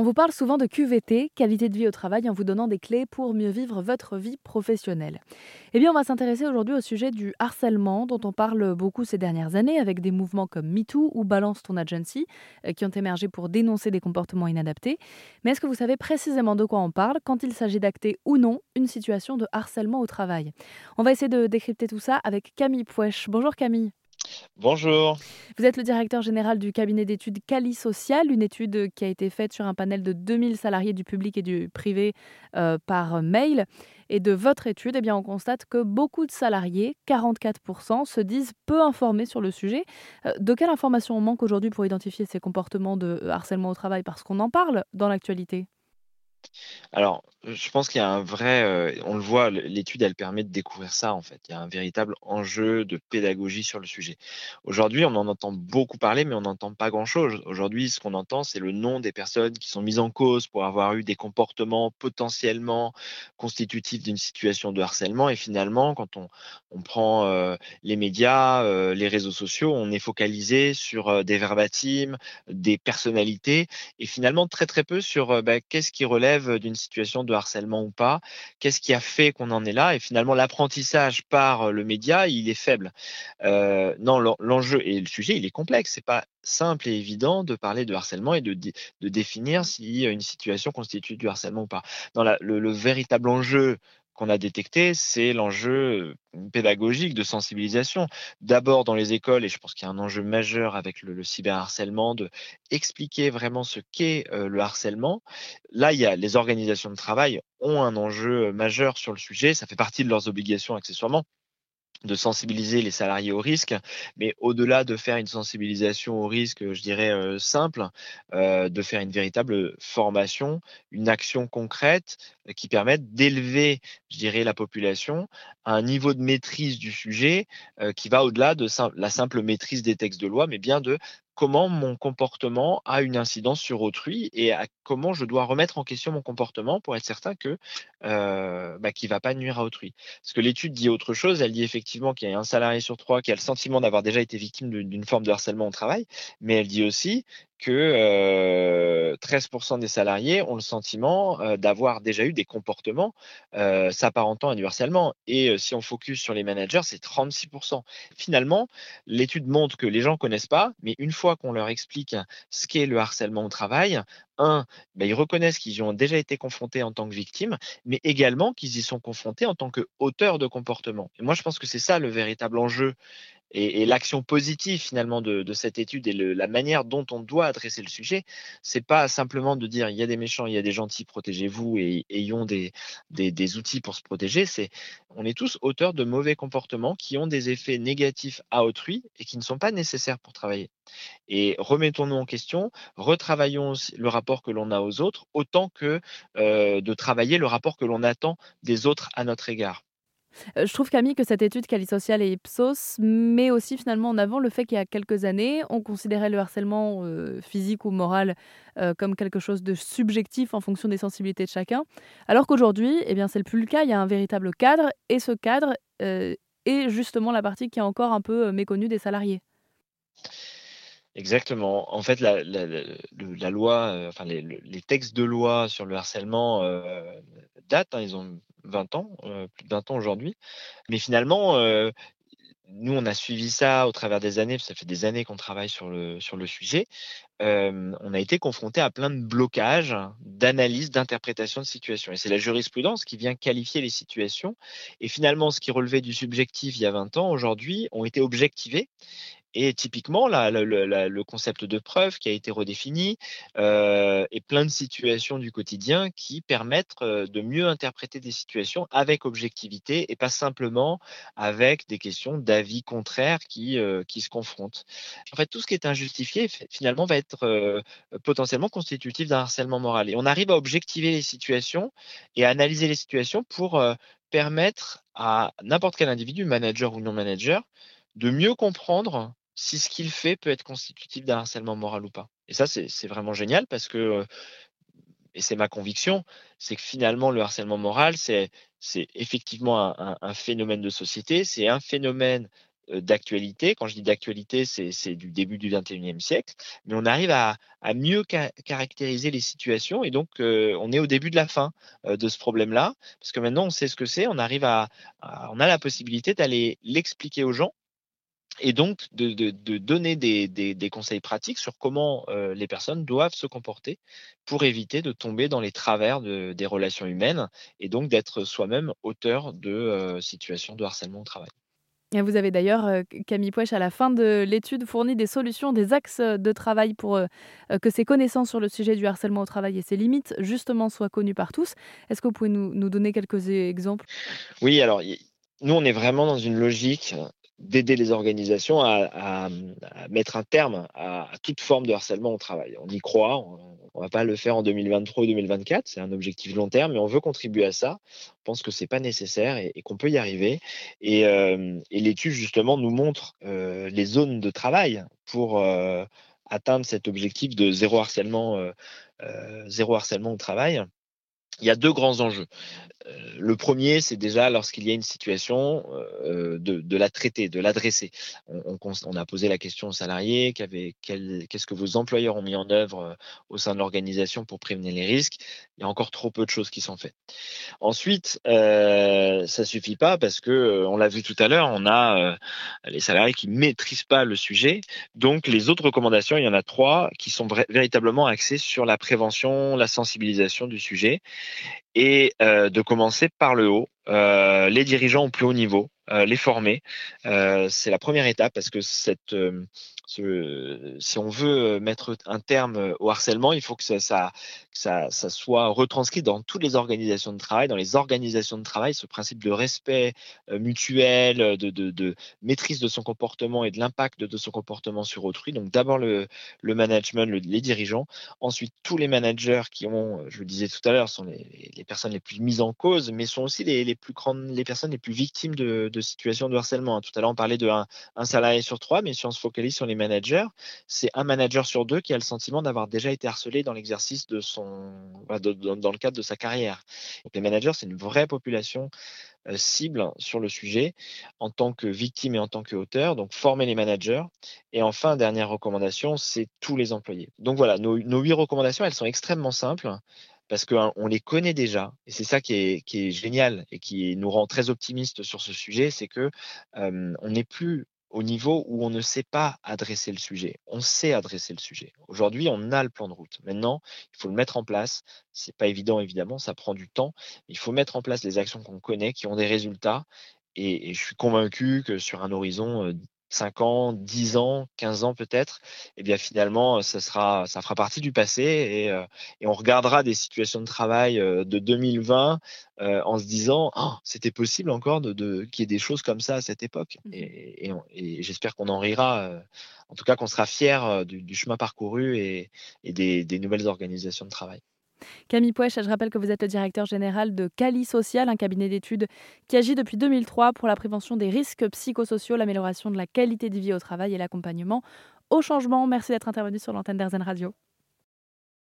On vous parle souvent de QVT, qualité de vie au travail, en vous donnant des clés pour mieux vivre votre vie professionnelle. Eh bien, on va s'intéresser aujourd'hui au sujet du harcèlement, dont on parle beaucoup ces dernières années, avec des mouvements comme MeToo ou Balance ton Agency, euh, qui ont émergé pour dénoncer des comportements inadaptés. Mais est-ce que vous savez précisément de quoi on parle quand il s'agit d'acter ou non une situation de harcèlement au travail? On va essayer de décrypter tout ça avec Camille Pouèche. Bonjour Camille. Bonjour. Vous êtes le directeur général du cabinet d'études Cali Social, une étude qui a été faite sur un panel de 2000 salariés du public et du privé euh, par mail. Et de votre étude, eh bien, on constate que beaucoup de salariés, 44%, se disent peu informés sur le sujet. Euh, de quelle information on manque aujourd'hui pour identifier ces comportements de harcèlement au travail? Parce qu'on en parle dans l'actualité. Alors, je pense qu'il y a un vrai, euh, on le voit, l'étude, elle permet de découvrir ça, en fait. Il y a un véritable enjeu de pédagogie sur le sujet. Aujourd'hui, on en entend beaucoup parler, mais on n'entend pas grand-chose. Aujourd'hui, ce qu'on entend, c'est le nom des personnes qui sont mises en cause pour avoir eu des comportements potentiellement constitutifs d'une situation de harcèlement. Et finalement, quand on, prend euh, les médias, euh, les réseaux sociaux, on est focalisé sur des verbatims, des personnalités, et finalement très très peu sur bah, qu'est-ce qui relève d'une situation de harcèlement ou pas Qu'est-ce qui a fait qu'on en est là? Et finalement, l'apprentissage par le média, il est faible. Non, l'enjeu et le sujet, il est complexe. C'est pas simple et évident de parler de harcèlement et de, de définir si une situation constitue du harcèlement ou pas. Dans le, véritable enjeu qu'on a détecté, c'est l'enjeu pédagogique de sensibilisation. D'abord dans les écoles, et je pense qu'il y a un enjeu majeur avec le, cyberharcèlement, de expliquer vraiment ce qu'est le harcèlement. Là, il y a les organisations de travail ont un enjeu majeur sur le sujet. Ça fait partie de leurs obligations accessoirement de sensibiliser les salariés au risque, mais au-delà de faire une sensibilisation au risque, je dirais euh, simple, euh, de faire une véritable formation, une action concrète euh, qui permette d'élever, je dirais, la population à un niveau de maîtrise du sujet qui va au-delà de la simple maîtrise des textes de loi, mais bien de comment mon comportement a une incidence sur autrui et comment je dois remettre en question mon comportement pour être certain que bah, qu'il ne va pas nuire à autrui. Parce que l'étude dit autre chose, elle dit effectivement qu'il y a un salarié sur trois qui a le sentiment d'avoir déjà été victime d'une forme de harcèlement au travail, mais elle dit aussi que 13% des salariés ont le sentiment d'avoir déjà eu des comportements s'apparentant à du harcèlement. Et si on focus sur les managers, c'est 36%. Finalement, l'étude montre que les gens ne connaissent pas, mais une fois qu'on leur explique ce qu'est le harcèlement au travail, un, ben, ils reconnaissent qu'ils y ont déjà été confrontés en tant que victimes, mais également qu'ils y sont confrontés en tant qu'auteurs de comportement. Et moi, je pense que c'est ça le véritable enjeu et, l'action positive finalement de, cette étude et la manière dont on doit adresser le sujet, c'est pas simplement de dire il y a des méchants, il y a des gentils, protégez-vous et, ayons des, outils pour se protéger. C'est on est tous auteurs de mauvais comportements qui ont des effets négatifs à autrui et qui ne sont pas nécessaires pour travailler. Et remettons-nous en question, retravaillons le rapport que l'on a aux autres autant que euh, de travailler le rapport que l'on attend des autres à notre égard. Euh, je trouve, Camille, que cette étude Cali Social et Ipsos met aussi finalement en avant le fait qu'il y a quelques années, on considérait le harcèlement euh, physique ou moral euh, comme quelque chose de subjectif en fonction des sensibilités de chacun, alors qu'aujourd'hui, eh bien, c'est plus le cas. Il y a un véritable cadre, et ce cadre est justement la partie qui est encore un peu méconnue des salariés. Exactement. En fait, la, loi, enfin les, textes de loi sur le harcèlement datent. Hein, ils ont 20 ans, plus de 20 ans aujourd'hui. Mais finalement, nous, on a suivi ça au travers des années, ça fait des années qu'on travaille sur le, sur le sujet. On a été confronté à plein de blocages, d'analyse, d'interprétation de situation. Et c'est la jurisprudence qui vient qualifier les situations. Et finalement, ce qui relevait du subjectif il y a 20 ans, aujourd'hui, ont été objectivés. Et typiquement, là, le, concept de preuve qui a été redéfini et plein de situations du quotidien qui permettent de mieux interpréter des situations avec objectivité et pas simplement avec des questions d'avis contraires qui, qui se confrontent. En fait, tout ce qui est injustifié, finalement, va être potentiellement constitutif d'un harcèlement moral. Et on arrive à objectiver les situations et à analyser les situations pour permettre à n'importe quel individu, manager ou non manager, de mieux comprendre si ce qu'il fait peut être constitutif d'un harcèlement moral ou pas. Et ça, c'est vraiment génial parce que, et c'est ma conviction, c'est que finalement, le harcèlement moral, c'est effectivement un, phénomène de société, c'est un phénomène d'actualité. Quand je dis d'actualité, c'est du début du 21e siècle, mais on arrive à, mieux caractériser les situations et donc on est au début de la fin de ce problème-là, parce que maintenant on sait ce que c'est, on arrive à on a la possibilité d'aller l'expliquer aux gens et donc de, donner des, conseils pratiques sur comment euh, les personnes doivent se comporter pour éviter de tomber dans les travers des relations humaines et donc d'être soi-même auteur de euh, situations de harcèlement au travail. Et vous avez d'ailleurs, euh, Camille Pouèche, à la fin de l'étude, fourni des solutions, des axes de travail pour que ces connaissances sur le sujet du harcèlement au travail et ses limites, justement, soient connues par tous. Est-ce que vous pouvez nous, nous donner quelques exemples? Oui, alors nous, on est vraiment dans une logique d'aider les organisations à, mettre un terme à, toute forme de harcèlement au travail. On y croit, on ne va pas le faire en 2023 ou 2024, c'est un objectif long terme, mais on veut contribuer à ça. On pense que ce n'est pas nécessaire et, qu'on peut y arriver. Et, euh, l'étude, justement, nous montre euh, les zones de travail pour euh, atteindre cet objectif de zéro harcèlement, zéro harcèlement au travail. Il y a deux grands enjeux. Euh, le premier, c'est déjà lorsqu'il y a une situation euh, de, la traiter, de l'adresser. On, a posé la question aux salariés qu'est-ce que vos employeurs ont mis en œuvre euh, au sein de l'organisation pour prévenir les risques. Il y a encore trop peu de choses qui sont faites. Ensuite, euh, ça suffit pas parce que on l'a vu tout à l'heure, on a les salariés qui maîtrisent pas le sujet. Donc, les autres recommandations, il y en a trois qui sont véritablement axées sur la prévention, la sensibilisation du sujet et de commencer par le haut, les dirigeants au plus haut niveau, les former. c'est la première étape parce que cette, si on veut mettre un terme au harcèlement, il faut que ça, ça, soit retranscrit dans toutes les organisations de travail, dans les organisations de travail, ce principe de respect mutuel, de, maîtrise de son comportement et de l'impact de son comportement sur autrui. Donc d'abord le, management, les dirigeants, ensuite tous les managers qui ont, je le disais tout à l'heure, sont les, personnes les plus mises en cause, mais sont aussi les, plus grandes, les personnes les plus victimes de, situations de harcèlement. Tout à l'heure on parlait de un salarié sur trois, mais si on se focalise sur les managers, c'est un manager sur deux qui a le sentiment d'avoir déjà été harcelé dans l'exercice de son, dans, le cadre de sa carrière. Les managers, c'est une vraie population euh, cible sur le sujet en tant que victime et en tant qu'auteur. Donc former les managers. Et enfin, dernière recommandation, c'est tous les employés. Donc voilà, nos, huit recommandations, elles sont extrêmement simples parce qu'on hein, les connaît déjà. Et c'est ça qui est, génial et qui nous rend très optimistes sur ce sujet, c'est que on n'est plus au niveau où on ne sait pas adresser le sujet. On sait adresser le sujet. Aujourd'hui, on a le plan de route. Maintenant, il faut le mettre en place. C'est pas évident, évidemment, ça prend du temps. Il faut mettre en place les actions qu'on connaît, qui ont des résultats. Et, je suis convaincu que sur un horizon 5 ans, 10 ans, 15 ans peut-être, eh bien finalement, ça, sera, ça fera partie du passé et, euh, et on regardera des situations de travail euh, de 2020 euh, en se disant oh, c'était possible encore de, de qu'il y ait des choses comme ça à cette époque. Mmh et, et, j'espère qu'on en rira, en tout cas qu'on sera fier du, du, chemin parcouru et, des, des nouvelles organisations de travail. Camille Pouèche, je rappelle que vous êtes le directeur général de Cali Social, un cabinet d'études qui agit depuis 2003 pour la prévention des risques psychosociaux, l'amélioration de la qualité de vie au travail et l'accompagnement au changement. Merci d'être intervenu sur l'antenne d'Airzen Radio.